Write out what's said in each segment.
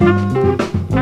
Música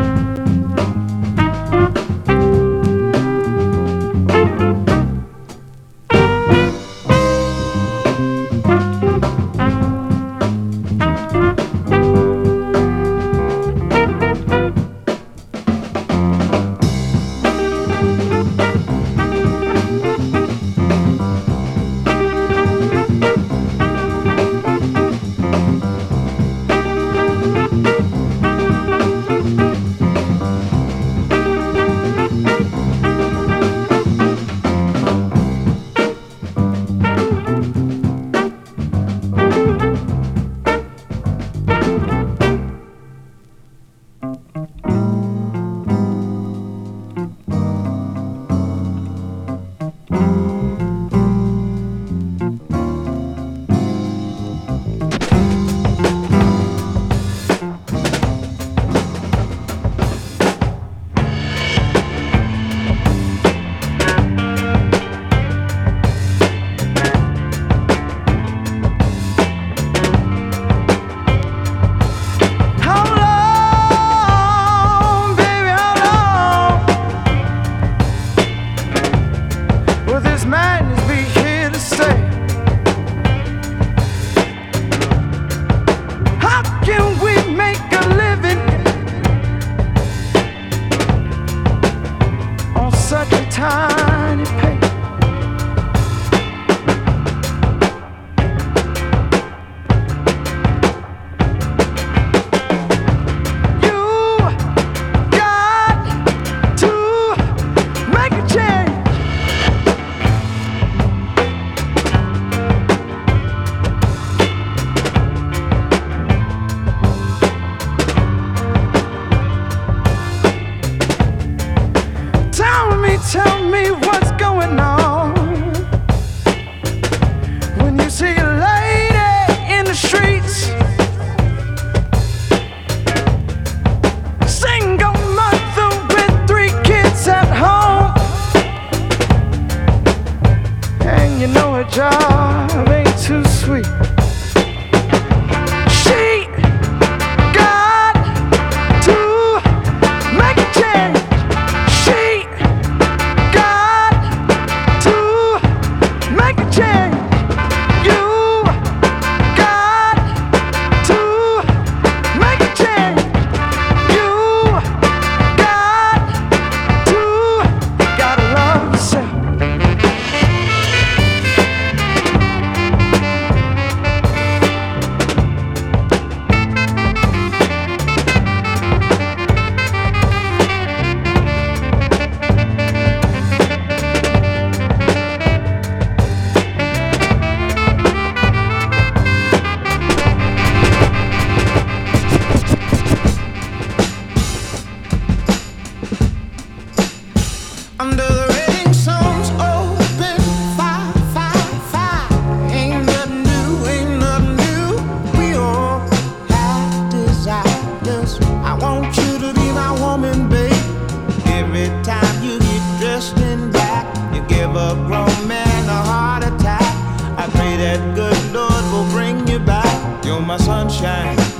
my heart.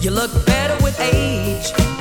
You look better with age.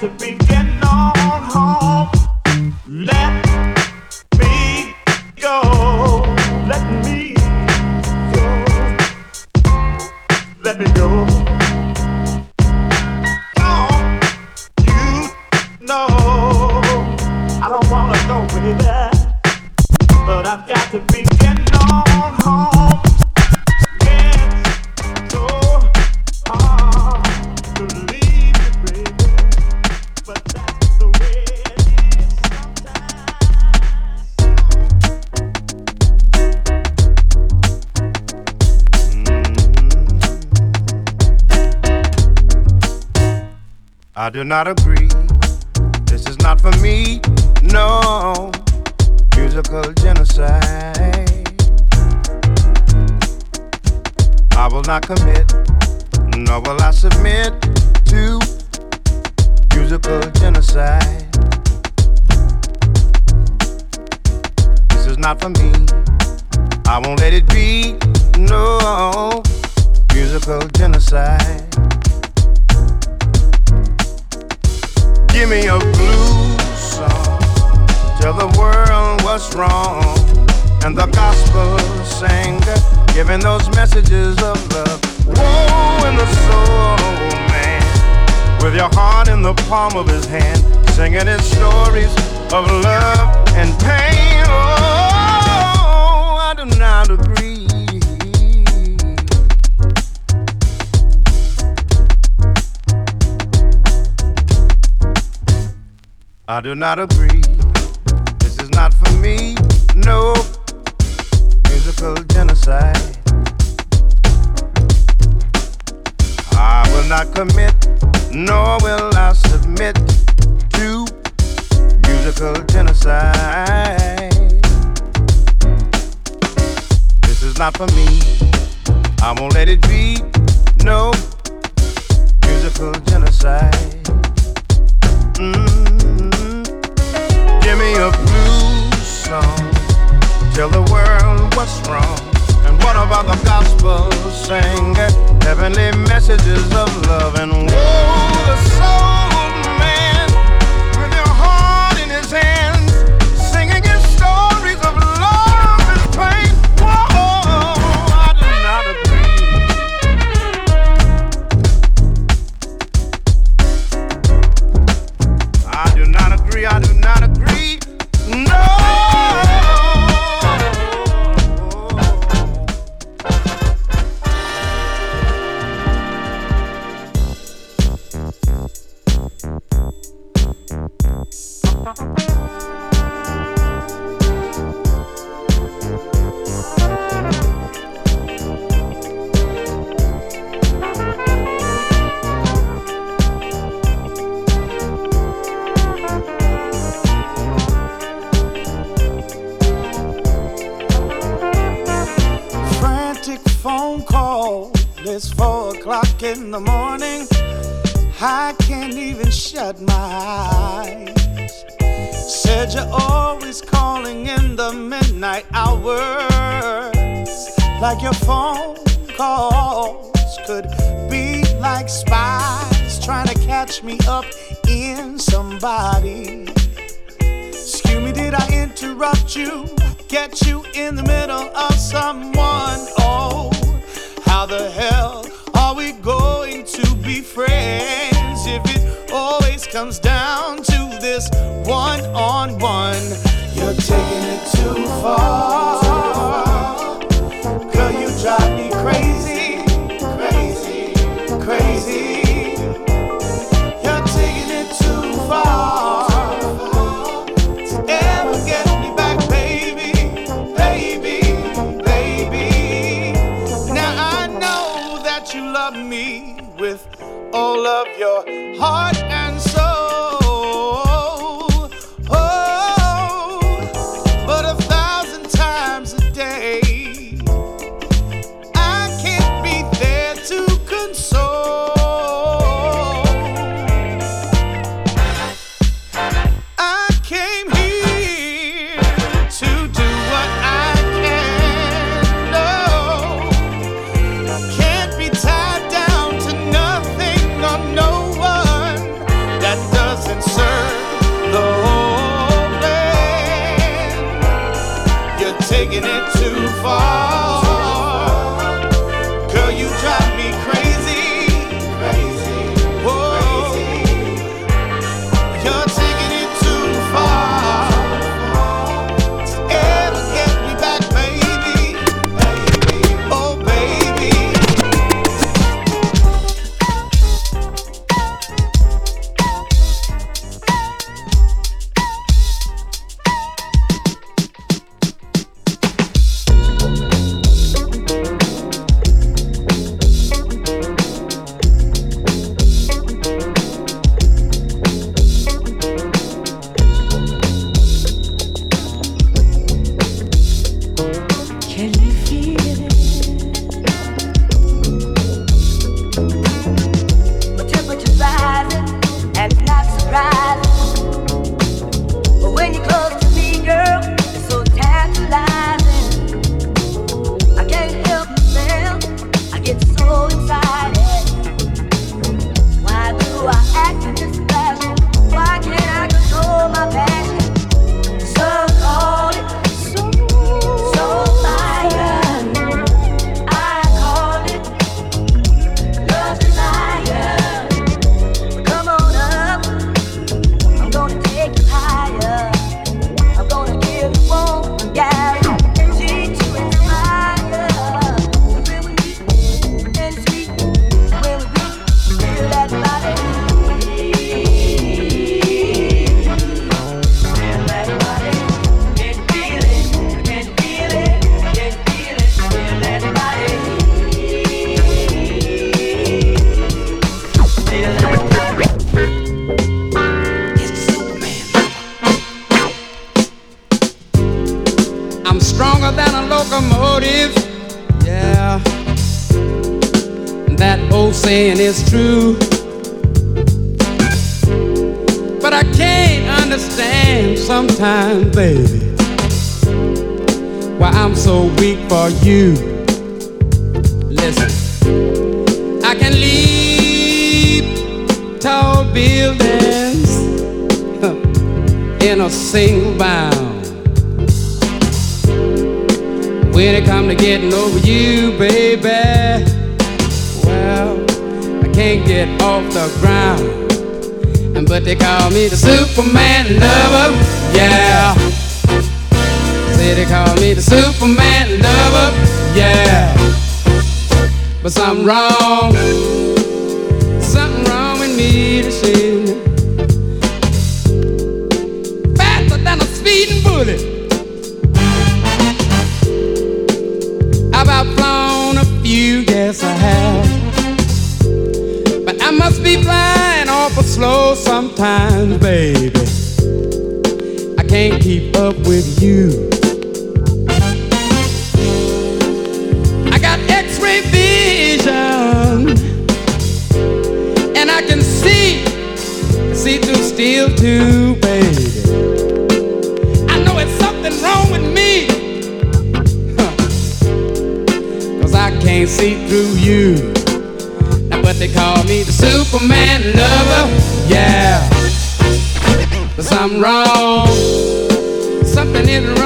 Do not agree. This is not for me, no. Musical genocide. I will not commit, nor will I submit to musical genocide. This is not for me. I won't let it be, palm of his hand, singing his stories of love and pain. Oh, I do not agree. I do not agree. This is not for me. No musical genocide. I will not commit, nor will I submit to musical genocide. This is not for me. I won't let it be. No musical genocide. Mm. Give me a blues song. Tell the world what's wrong. What about the gospel sing heavenly messages of love and woe the soul man with your heart in his hands, phone calls could be like spies trying to catch me up in somebody. Excuse me, did I interrupt you? Get you in the middle of someone? Oh, how the hell? Are we going to be friends if it always comes down to this one on one? You're taking it too far. Me crazy, crazy, crazy. You're taking it too far. Get me back, baby, baby, baby. Now I know that you love me with all of your heart so weak for you. Listen, I can leap tall buildings in a single bound. When it come to getting over you, baby, well, I can't get off the ground. But they call me the Superman lover, yeah. They call me the Superman lover, yeah. But something wrong, something wrong with me to see. Faster than a speeding bullet. I've outflown a few, yes I have. But I must be flying awful slow sometimes, baby. I can't keep up with you. Superman lover. Yeah. But something wrong, something is wrong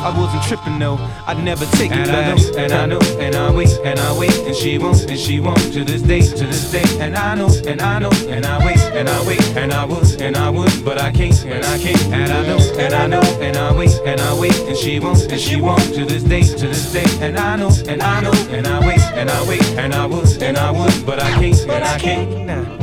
I wasn't tripping though, I'd never take it and back. I know, and I know, and I wait, and I wait, and she won't, and she won't to this day, to this day. And I know, and I know, and I wait, and I wait, and I would, and I would, but I can't, and I can't. And I know, and I know, and I wait, and I wait, and she won't, and she won't to this day, to this day. And I know, and I know, and I wait, and I wait, and I would, and I would, but I can't, and I can't. Now.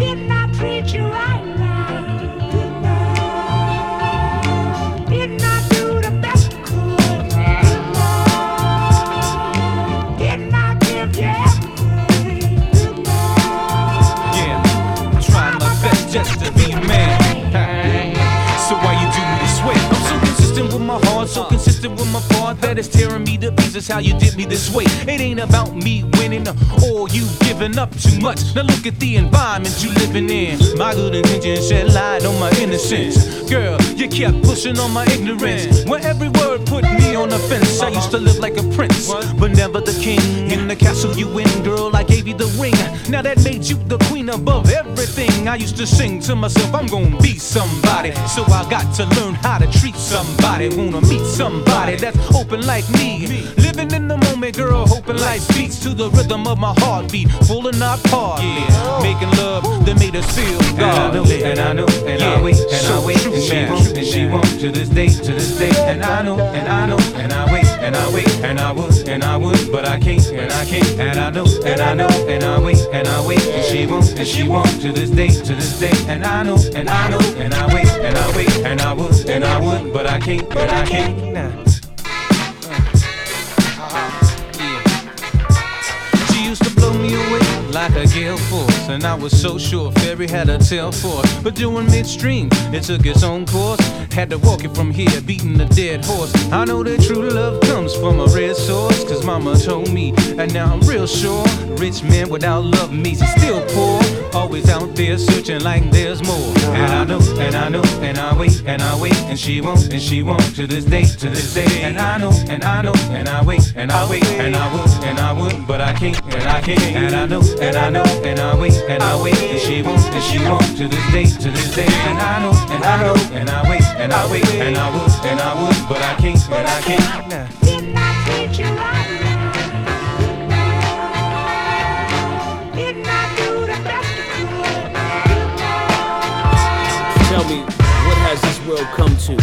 That it's tearing me to pieces. How you did me this way? It ain't about me winning or you giving up too much. Now look at the environment you living in. My good intentions shed light on my innocence. Girl, you kept pushing on my ignorance. When every word put me on the fence, I used to live like a prince, but never the king. In the castle you win, girl, I gave you the ring. Now that made you the queen above everything. I used to sing to myself, I'm gonna be somebody. So I got to learn how to treat somebody. Wanna meet somebody that's open like me. Living in the moment, girl, hoping life beats to the rhythm of my heartbeat. Full and not partly. Making love that made us feel godly. And I know, and I wait, and I wait, and she won't, and she won't to this day, to this day. And I know, and I know, and I wait, and I wait, and I would, and I would, but I can't, and I can't. And I know, and I know, and I wait, and I wait, and she won't, and she won't to this day, to this day. And I know, and I know, and I wait, and I wait, and I would, and I would, but I can't, and I can't. Nah. Me away like a gale force, and I was so sure Fairy had a tail for it. But doing midstream, it took its own course. Had to walk it from here, beating a dead horse. I know that true love comes from a red source, cause mama told me, and now I'm real sure. Rich man without love means he's still poor. Always out there searching like there's more. And I know, and I know, and I wait, and I wait, and she won't, and she won't to this day, to this day. And I know, and I know, and I wait, and I wait, and I would, and I would, but I can't, and I can't. And I know, and I know, and I wait, and I wait, and she won't, and she won't to this day, to this day. And I know, and I know, and I wait, and I wait, and I would, and I would, but I can't, and I can't. Didn't I treat you right? Come to?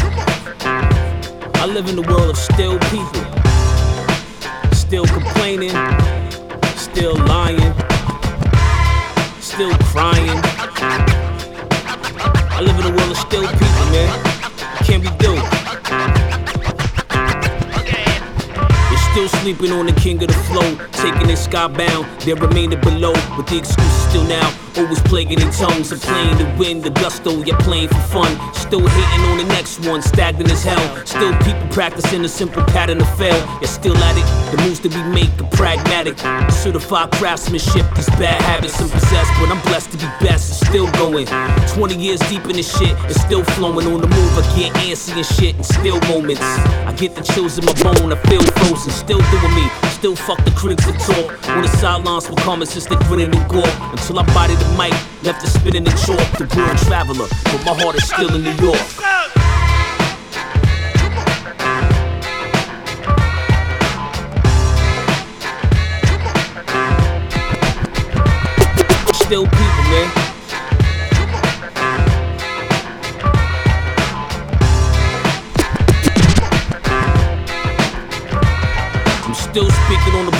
I live in the world of still people, still complaining, still lying, still crying. I live in a world of still people, man. Can't be doing. Still sleeping on the king of the flow, taking it skybound, then remaining below. But the excuses still now, always plaguing in tongues and playing the wind, the gusto, you're playing for fun. Still hating on the next one, stagnant as hell. Still people practicing a simple pattern to fail. You're still at it, the moves that we make are pragmatic. Certified craftsmanship, these bad habits I'm possessed, but I'm blessed to be best. It's still going. 20 years deep in this shit, it's still flowing on the move. I get antsy and shit in still moments. I get the chills in my bone, I feel frozen. Still doing me, still fuck the critics that talk. On the sidelines for comments, just they grinning and gore. Until I body the mic, left it spinning the chalk. The world traveler, but my heart is still in New York.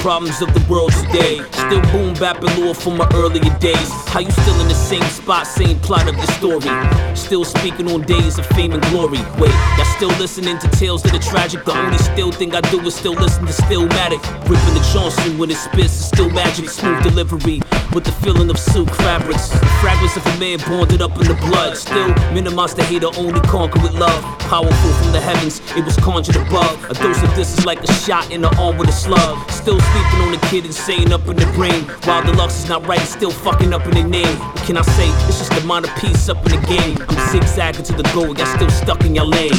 Problems of the world today. Still boom bapping lore from my earlier days. How you still in the same spot, same plot of your story? Still speaking on days of fame and glory. Wait, y'all still listening to tales that are tragic? The only still thing I do is still listen to Stillmatic. Ripping the Johnson when it spits, it's still magic. Smooth delivery with the feeling of silk fabrics. Fragments of a man bonded up in the blood. Still minimize the hater, only conquer with love. Powerful from the heavens, it was conjured above. A dose of this is like a shot in the arm with a slug. Still sleeping on the kid, insane up in the brain. While the lux is not right, still fucking up in the name. What can I say? It's just a minor piece up in the game. I'm zigzagging to the goal, y'all still stuck in your lane.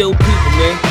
Still people, man.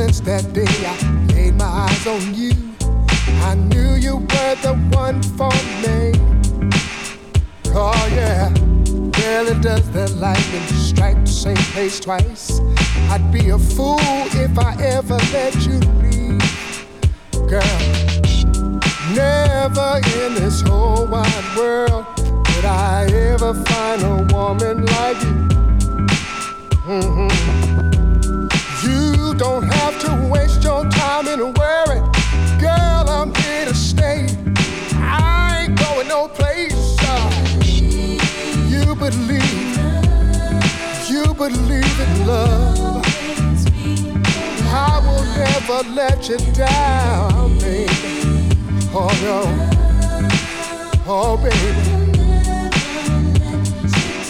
since that day I laid my eyes on you, I knew you were the one for me. Oh yeah, really does that lightning strike the same place twice? I'd be a fool if I ever let you leave, girl. Never in this whole wide world could I ever find a woman like you. Mm-hmm. You don't have to waste your time in worrying, Girl, I'm here to stay. I ain't going no place. You believe, you believe in love. I will never let you down, baby. Oh no, oh baby.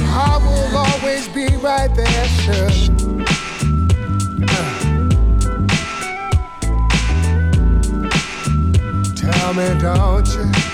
I will always be right there, sure. coming, don't you?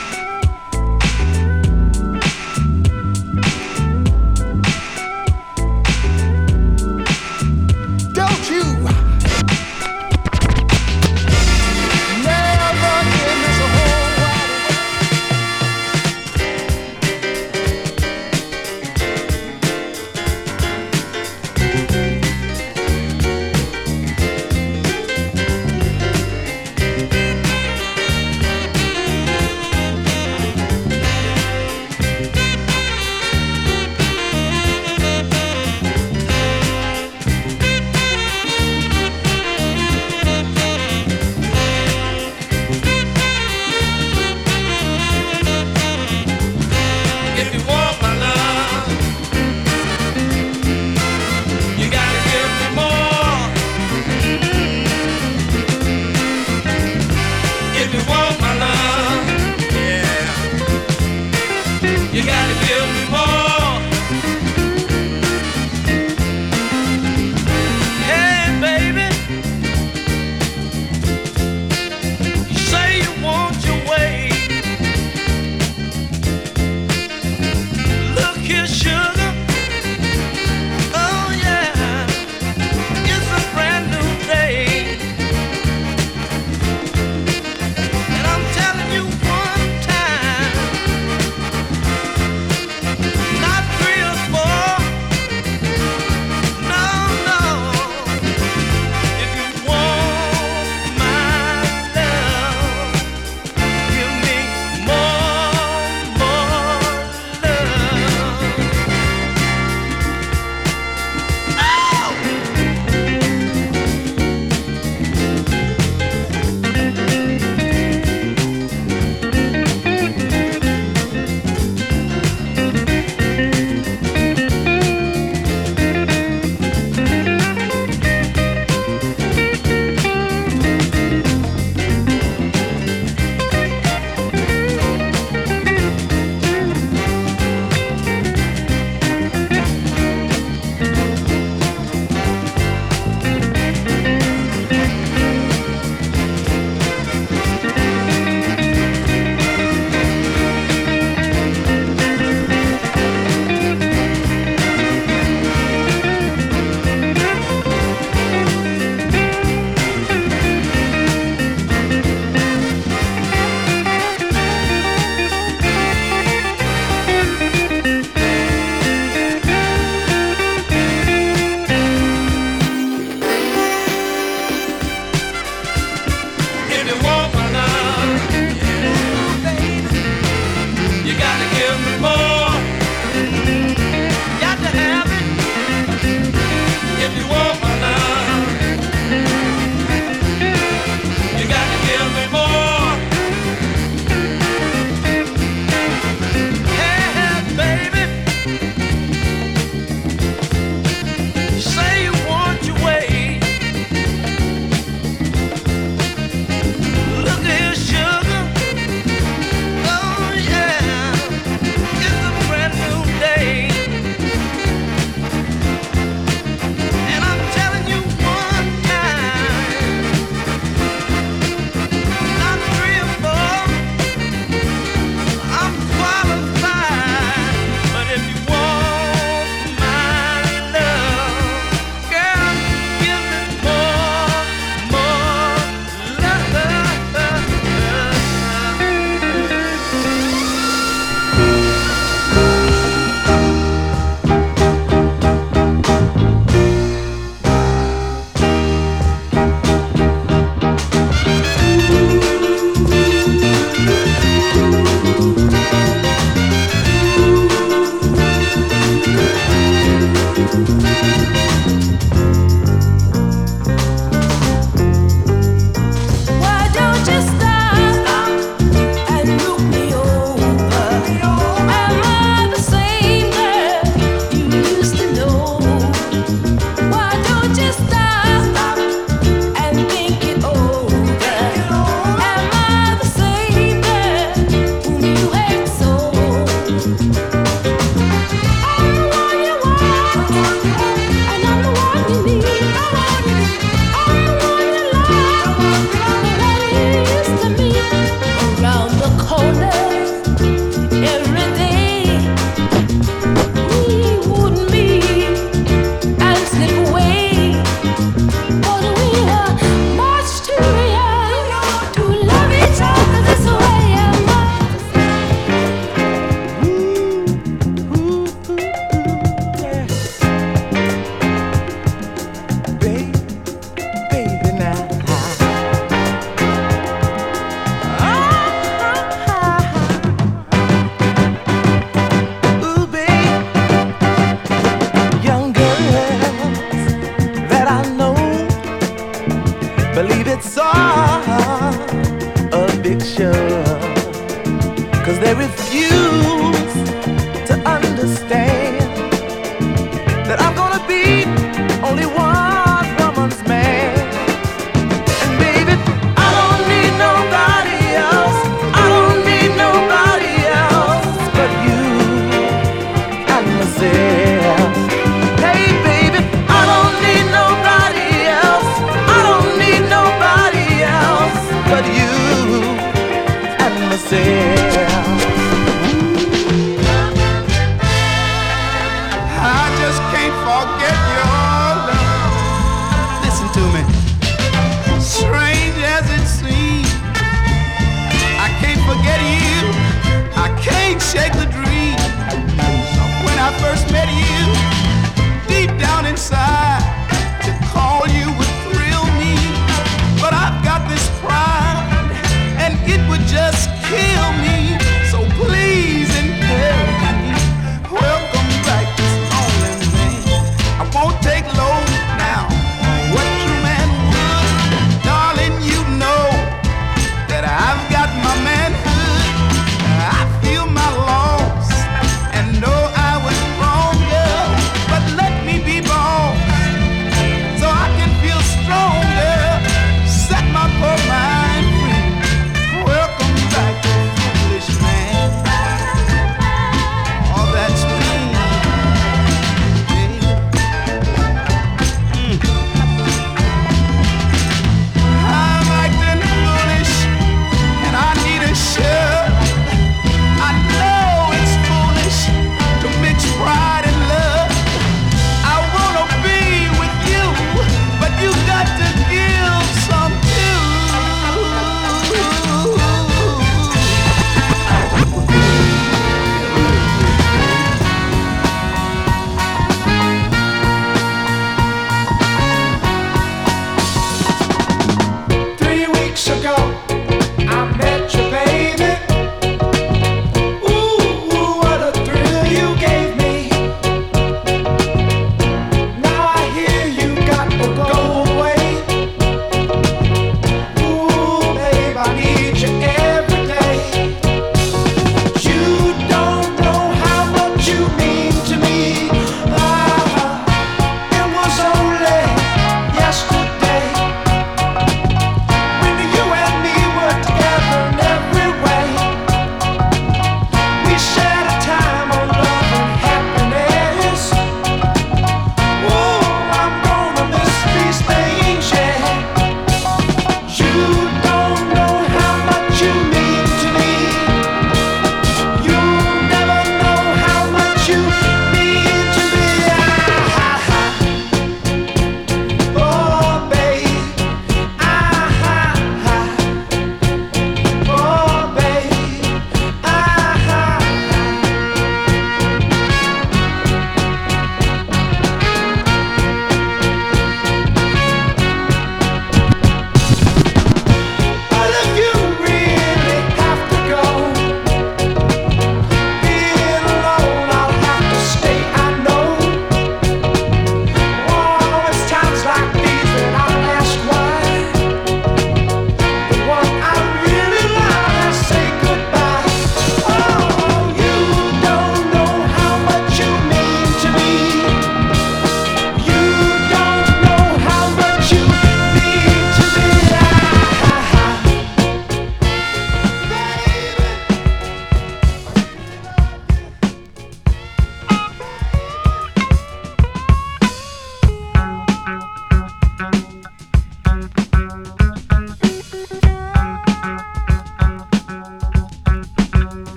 And